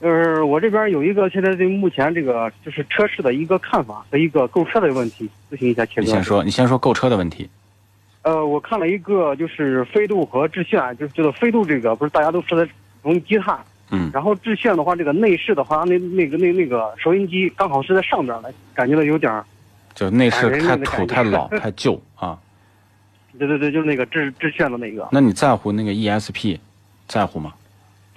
就是我这边有一个现在对目前这个就是车市的一个看法和一个购车的问题，咨询一下。你先说，你先说购车的问题。呃，我看了一个就是飞度和致炫，就是这个飞度这个不是大家都说的容易积碳，嗯，然后致炫的话，这个内饰的话，那那个那那个收音机刚好是在上边的，感觉到有点儿，就内饰太土、太老、太旧啊。对对对，就是那个致致炫的那个。那你在乎那个 ESP，在乎吗？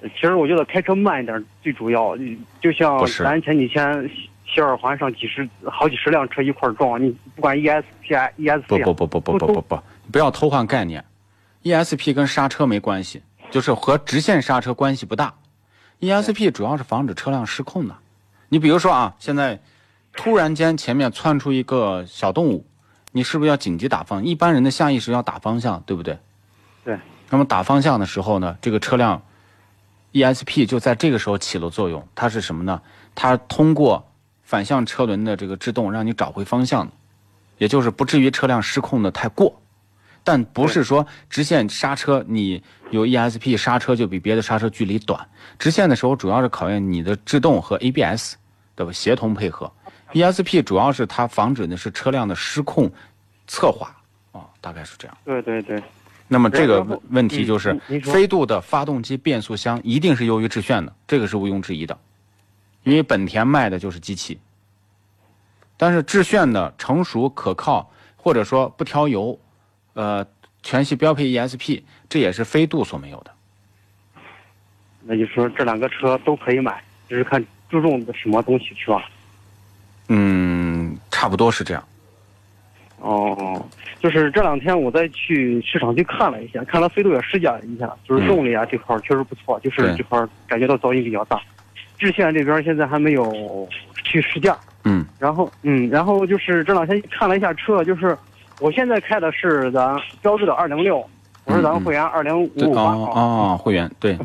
其实我觉得开车慢一点最主要，就像咱前几天西二环上几十好几十辆车一块儿撞，你不管 ESP 啊 ESP 啊不不不不不不不不，不要偷换概念。ESP 跟刹车没关系，就是和直线刹车关系不大。ESP 主要是防止车辆失控的。你比如说啊，现在突然间前面窜出一个小动物，你是不是要紧急打方向？一般人的下意识要打方向，对不对？对。那么打方向的时候呢，这个车辆 ESP 就在这个时候起了作用。它是什么呢？它通过反向车轮的这个制动，让你找回方向，也就是不至于车辆失控的太过。但不是说直线刹车你有 ESP 刹车就比别的刹车距离短。直线的时候主要是考验你的制动和 ABS 的协同配合。ESP 主要是它防止的是车辆的失控侧滑啊、大概是这样。对对对，那么这个问问题就是嗯飞度的发动机变速箱一定是优于致炫的，这个是毋庸置疑的，因为本田卖的就是机器。但是致炫的成熟可靠，或者说不挑油，呃，全系标配 ESP，这也是飞度所没有的。那就说这两个车都可以买，只是看注重的什么东西是吧？嗯，差不多是这样。哦，就是这两天我再去市场去看了一下，看了飞度也试驾了一下，就是动力啊这块确实不错，就是这块感觉到噪音比较大。致炫这边现在还没有去试驾，嗯。然后嗯，然后就是这两天看了一下车，就是我现在开的是咱标致的二零六，我是咱们会员二零五对五八哦哦，会员对。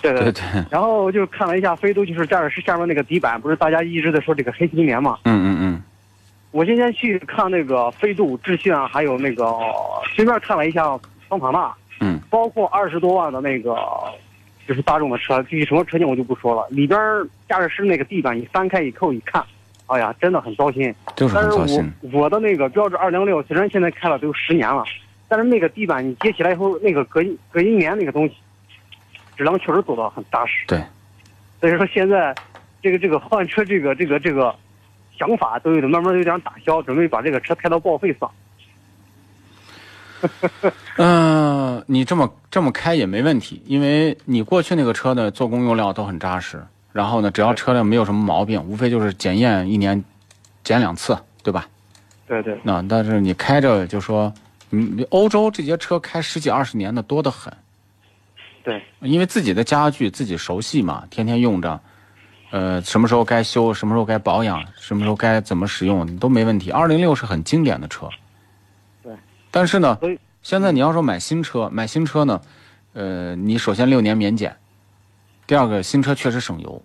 对对对，然后就看了一下飞度，就是驾驶室下面那个底板，不是大家一直在说这个黑皮棉嘛？嗯嗯嗯我今天去看那个飞度、致炫，还有那个随便看了一下桑塔纳，嗯包括二十多万的那个就是大众的车，具体什么车型我就不说了。里边驾驶室那个地板，你翻开以后一看，哎呀，真的很糟心。就是但是我很糟心。我的那个标致二零六，虽然现在开了都有十年了，但是那个地板你接起来以后，那个隔音隔音棉那个东西，质量确实做的很扎实。对，所以说现在这个这个换车这个这个这个想法都有点慢慢有点打消，准备把这个车开到报废上。嗯、你这么这么开也没问题，因为你过去那个车的，做工用料都很扎实，然后呢，只要车辆没有什么毛病，无非就是检验一年检两次，对吧？对对那但是你开着就说，嗯，欧洲这些车开十几二十年的多得很，对因为自己的家具自己熟悉嘛，天天用着，呃，什么时候该修，什么时候该保养，什么时候该怎么使用都没问题。二零六是很经典的车，对。但是呢，现在你要说买新车，买新车呢，呃，你首先六年免检，第二个新车确实省油，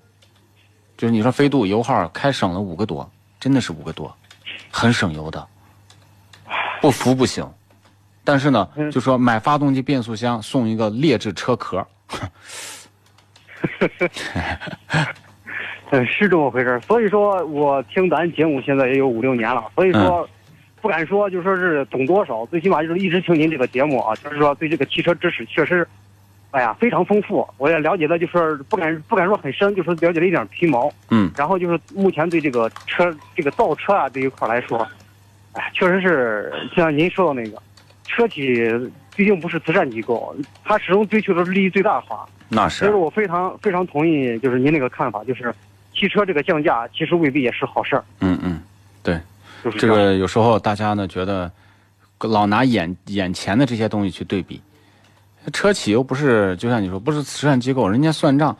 就是你说飞度油耗开省了五个多，真的是五个多，很省油的，不服不行。但是呢，嗯就说买发动机变速箱送一个劣质车壳，呃，是这么回事儿。所以说我听咱节目现在也有五六年了，所以说不敢说就说是懂多少，最起码就是一直听您这个节目啊，就是说对这个汽车知识确实，哎呀非常丰富。我也了解的，就是不敢不敢说很深，就是了解了一点皮毛。嗯，然后就是目前对这个车这个造车啊这一块来说，哎，确实是像您说的那个，车企毕竟不是慈善机构，它始终追求的是利益最大化。那是所以说我非常非常同意，就是您那个看法，就是汽车这个降价其实未必也是好事儿。嗯嗯，对，就是这样。个有时候大家呢觉得老拿眼眼前的这些东西去对比，车企又不是就像你说不是慈善机构，人家算账，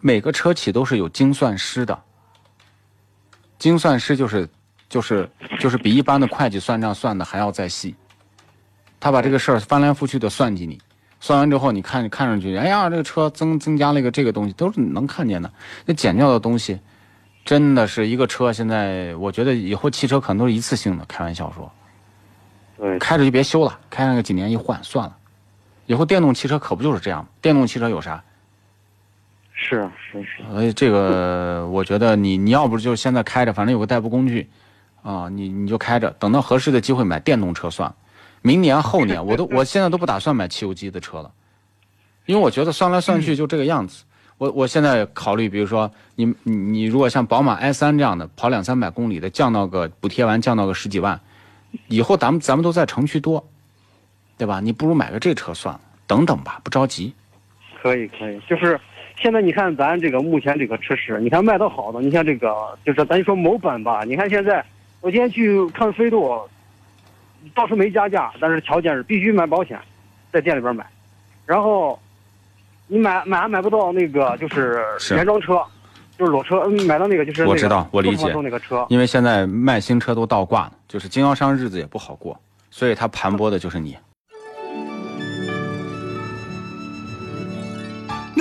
每个车企都是有精算师的，精算师就是就是就是比一般的会计算账算的还要再细，他把这个事儿翻来覆去的算计你。算完之后，你看看上去，哎呀，这个车增增加了一个这个东西，都是能看见的。那减掉的东西，真的是一个车。现在我觉得以后汽车可能都是一次性的，开玩笑说，对，开着就别修了，开上个几年一换算了。以后电动汽车可不就是这样？电动汽车有啥？是是是，所以这个我觉得你你要不就现在开着，反正有个代步工具，啊，你你就开着，等到合适的机会买电动车算了。明年后年我都我现在都不打算买汽油机的车了，因为我觉得算来算去就这个样子。我我现在考虑，比如说你你你如果像宝马 i 三这样的跑两三百公里的，降到个补贴完降到个十几万，以后咱们咱们都在城区多，对吧？你不如买个这车算了，等等吧，不着急。可以可以，就是现在你看咱这个目前这个车市，你看卖的好的，你像这个就是咱说某本吧，你看现在我今天去看飞度，倒是没加价，但是条件是必须买保险，在店里边买，然后你买买还买不到那个就是是。原装车，就是裸车，嗯买到那个就是那个我知道我理解那个车，因为现在卖新车都倒挂了，就是经销商日子也不好过，所以他盘剥的就是你。